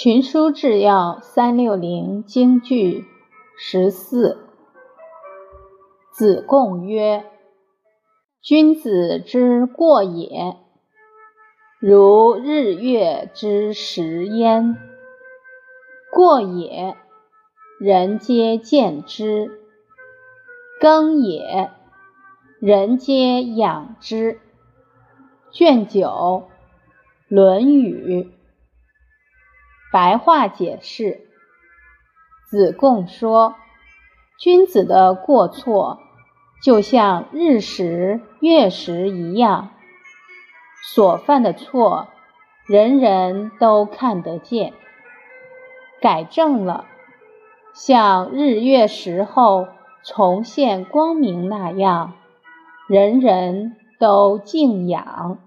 群书治要三六零京剧十四。子贡曰：“君子之过也，如日月之食焉。过也，人皆见之；耕也，人皆养之。”卷九，《论语》。白话解释：子贡说，君子的过错就像日食、月食一样，所犯的错人人都看得见，改正了，像日月食后重现光明那样，人人都敬仰。